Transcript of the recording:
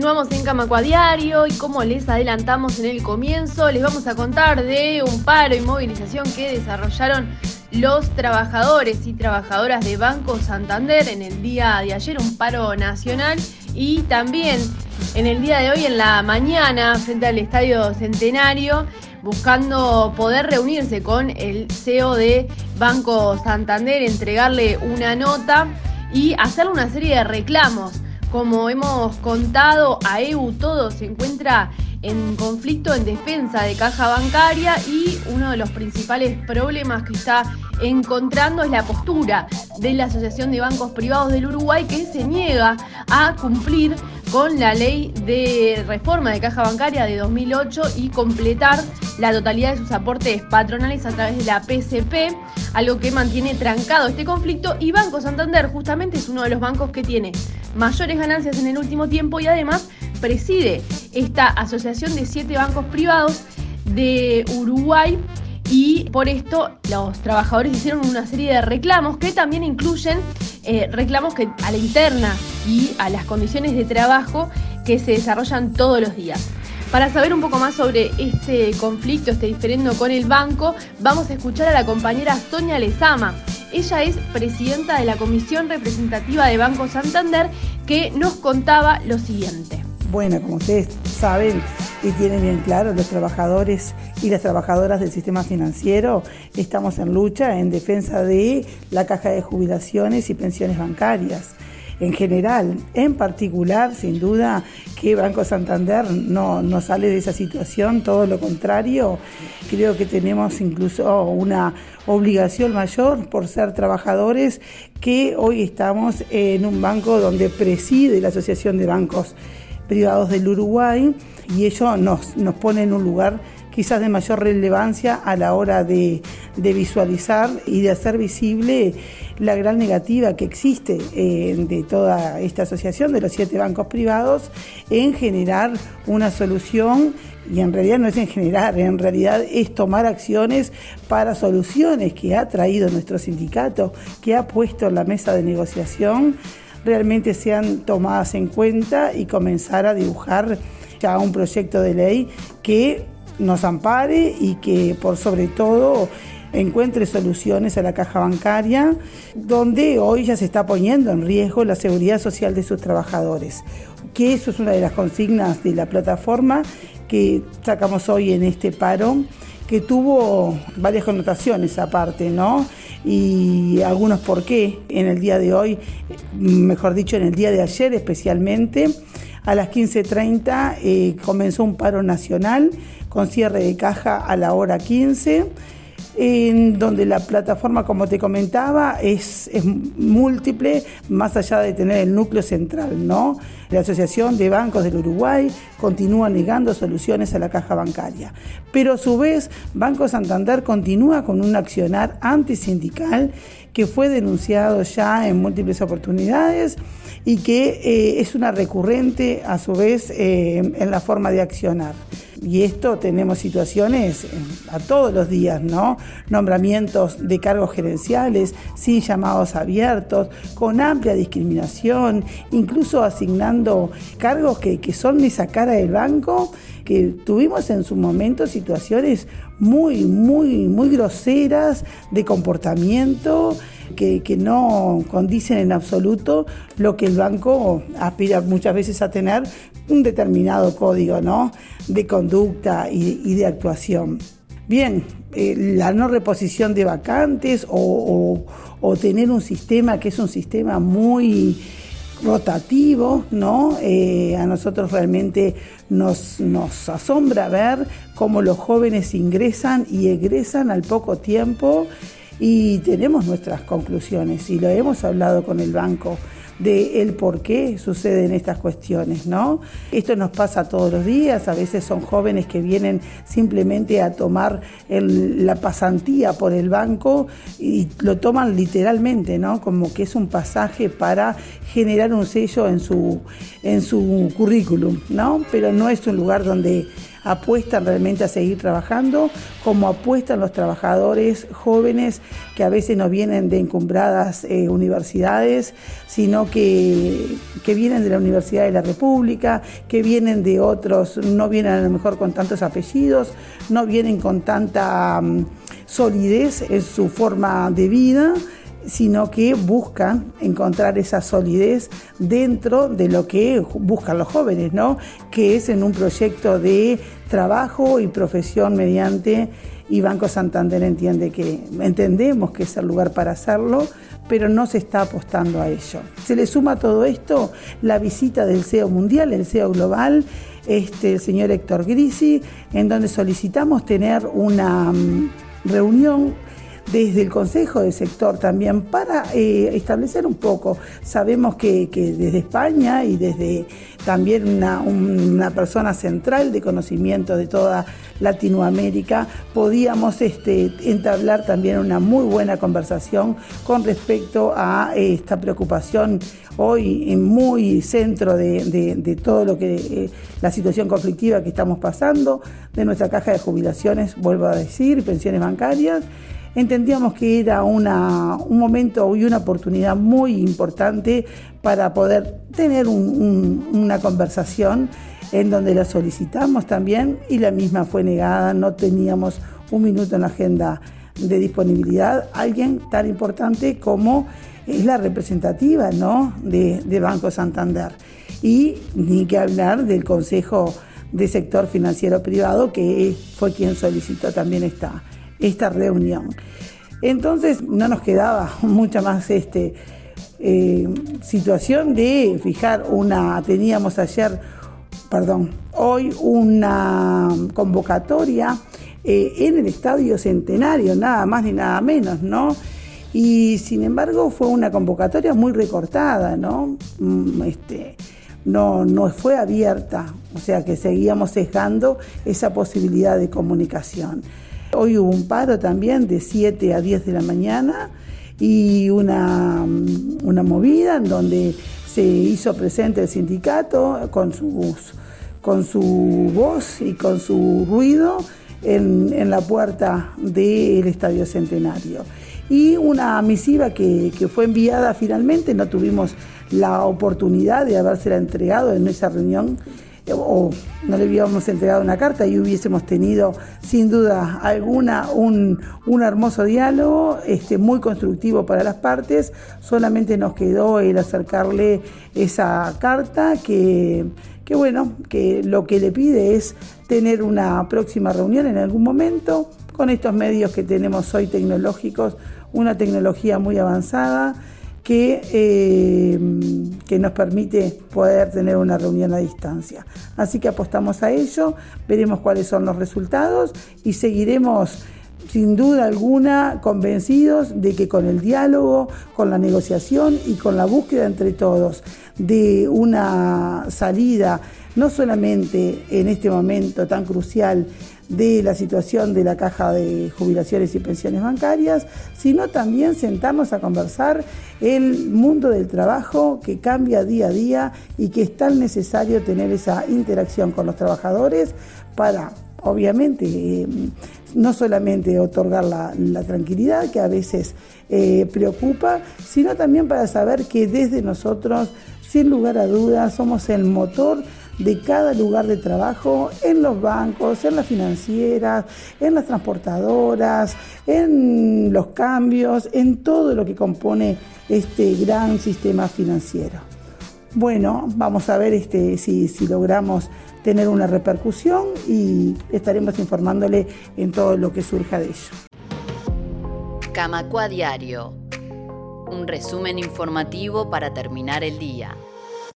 Continuamos en Camacua Diario y como les adelantamos en el comienzo, les vamos a contar de un paro y movilización que desarrollaron los trabajadores y trabajadoras de Banco Santander en el día de ayer, un paro nacional y también en el día de hoy en la mañana frente al Estadio Centenario buscando poder reunirse con el CEO de Banco Santander, entregarle una nota y hacerle una serie de reclamos. Como hemos contado, AEU todo se encuentra en conflicto en defensa de caja bancaria y uno de los principales problemas que está encontrando es la postura de la Asociación de Bancos Privados del Uruguay que se niega a cumplir con la ley de reforma de caja bancaria de 2008 y completar la totalidad de sus aportes patronales a través de la PCP, algo que mantiene trancado este conflicto. Y Banco Santander justamente es uno de los bancos que tiene mayores ganancias en el último tiempo y además preside esta asociación de siete bancos privados de Uruguay y por esto los trabajadores hicieron una serie de reclamos que también incluyen eh, reclamos que a la interna y a las condiciones de trabajo que se desarrollan todos los días. Para saber un poco más sobre este conflicto, este diferendo con el banco, vamos a escuchar a la compañera Sonia Lezama. Ella es presidenta de la Comisión Representativa de Banco Santander que nos contaba lo siguiente. Bueno, como ustedes saben y tienen bien claro, los trabajadores y las trabajadoras del sistema financiero estamos en lucha en defensa de la caja de jubilaciones y pensiones bancarias en general. En particular, sin duda, que Banco Santander no, no sale de esa situación, todo lo contrario, creo que tenemos incluso una obligación mayor por ser trabajadores que hoy estamos en un banco donde preside la Asociación de Bancos Privados del Uruguay y ello nos, nos pone en un lugar quizás de mayor relevancia a la hora de, visualizar y de hacer visible la gran negativa que existe eh, de toda esta asociación de los siete bancos privados en generar una solución y en realidad no es en generar, en realidad es tomar acciones para soluciones que ha traído nuestro sindicato, que ha puesto en la mesa de negociación, realmente sean tomadas en cuenta y comenzar a dibujar ya un proyecto de ley que nos ampare y que por sobre todo encuentre soluciones a la caja bancaria, donde hoy ya se está poniendo en riesgo la seguridad social de sus trabajadores. Que eso es una de las consignas de la plataforma que sacamos hoy en este paro, que tuvo varias connotaciones aparte, ¿no? Y algunos por qué en el día de hoy, mejor dicho, en el día de ayer especialmente, a las 15.30 eh, comenzó un paro nacional con cierre de caja a la hora 15 en donde la plataforma, como te comentaba, es, es, múltiple, más allá de tener el núcleo central, ¿no? La Asociación de Bancos del Uruguay continúa negando soluciones a la caja bancaria, pero a su vez Banco Santander continúa con un accionar antisindical que fue denunciado ya en múltiples oportunidades y que eh, es una recurrente a su vez eh, en la forma de accionar. Y esto tenemos situaciones eh, a todos los días, ¿no? Nombramientos de cargos gerenciales sin llamados abiertos, con amplia discriminación, incluso asignando cargos que, que son esa cara del banco, que tuvimos en su momento situaciones muy, muy, muy groseras de comportamiento que, no condicen en absoluto lo que el banco aspira muchas veces a tener un determinado código ¿no? de conducta y, de actuación. Bien, eh, la no reposición de vacantes o, tener un sistema que es un sistema muy rotativo, ¿no? Eh, a nosotros realmente nos, nos asombra ver cómo los jóvenes ingresan y egresan al poco tiempo y tenemos nuestras conclusiones y lo hemos hablado con el banco de el por qué suceden estas cuestiones, ¿no? Esto nos pasa todos los días, a veces son jóvenes que vienen simplemente a tomar la pasantía por el banco y lo toman literalmente, ¿no? Como que es un pasaje para generar un sello en su, en su currículum, ¿no? Pero no es un lugar donde apuestan realmente a seguir trabajando, como apuestan los trabajadores jóvenes que a veces no vienen de encumbradas eh, universidades, sino que, que vienen de la Universidad de la República, que vienen de otros, no vienen a lo mejor con tantos apellidos, no vienen con tanta mm, solidez en su forma de vida sino que buscan encontrar esa solidez dentro de lo que buscan los jóvenes, ¿no? Que es en un proyecto de trabajo y profesión mediante y Banco Santander entiende que entendemos que es el lugar para hacerlo, pero no se está apostando a ello. Se le suma a todo esto la visita del CEO mundial, el CEO global, este, el señor Héctor Grisi, en donde solicitamos tener una mm, reunión desde el Consejo de Sector también para eh, establecer un poco. Sabemos que, desde España y desde también una, persona central de conocimiento de toda Latinoamérica, podíamos este, entablar también una muy buena conversación con respecto a eh, esta preocupación hoy en muy centro de, todo lo que eh, la situación conflictiva que estamos pasando, de nuestra caja de jubilaciones, vuelvo a decir, pensiones bancarias entendíamos que era una, un momento y una oportunidad muy importante para poder tener una conversación en donde la solicitamos también y la misma fue negada, no teníamos un minuto en la agenda de disponibilidad, alguien tan importante como es la representativa ¿no? de, de Banco Santander. Y ni que hablar del Consejo de Sector Financiero Privado, que fue quien solicitó también esta, esta reunión. Entonces no nos quedaba mucha más este, eh, situación de fijar una, teníamos ayer, perdón, hoy una convocatoria eh, en el Estadio Centenario, nada más ni nada menos, ¿no? Y sin embargo fue una convocatoria muy recortada, ¿no? Mm, este, no, no fue abierta, o sea que seguíamos sesgando esa posibilidad de comunicación. Hoy hubo un paro también de 7 a 10 de la mañana y una, una movida en donde se hizo presente el sindicato con, sus, con su voz y con su ruido en, en la puerta del Estadio Centenario. Y una misiva que, que, fue enviada finalmente, no tuvimos la oportunidad de habérsela entregado en esa reunión o no le habíamos entregado una carta y hubiésemos tenido sin duda alguna un, hermoso diálogo, este, muy constructivo para las partes. Solamente nos quedó el acercarle esa carta que, que bueno, que lo que le pide es tener una próxima reunión en algún momento con estos medios que tenemos hoy tecnológicos, una tecnología muy avanzada que, eh, que nos permite poder tener una reunión a distancia. Así que apostamos a ello, veremos cuáles son los resultados y seguiremos sin duda alguna convencidos de que con el diálogo, con la negociación y con la búsqueda entre todos de una salida, no solamente en este momento tan crucial de la situación de la caja de jubilaciones y pensiones bancarias, sino también sentarnos a conversar el mundo del trabajo que cambia día a día y que es tan necesario tener esa interacción con los trabajadores para, obviamente, eh, no solamente otorgar la, tranquilidad que a veces eh, preocupa, sino también para saber que desde nosotros, sin lugar a dudas, somos el motor de cada lugar de trabajo en los bancos, en las financieras, en las transportadoras, en los cambios, en todo lo que compone este gran sistema financiero. Bueno, vamos a ver este, si, si logramos tener una repercusión y estaremos informándole en todo lo que surja de ello. Camacua Diario, un resumen informativo para terminar el día.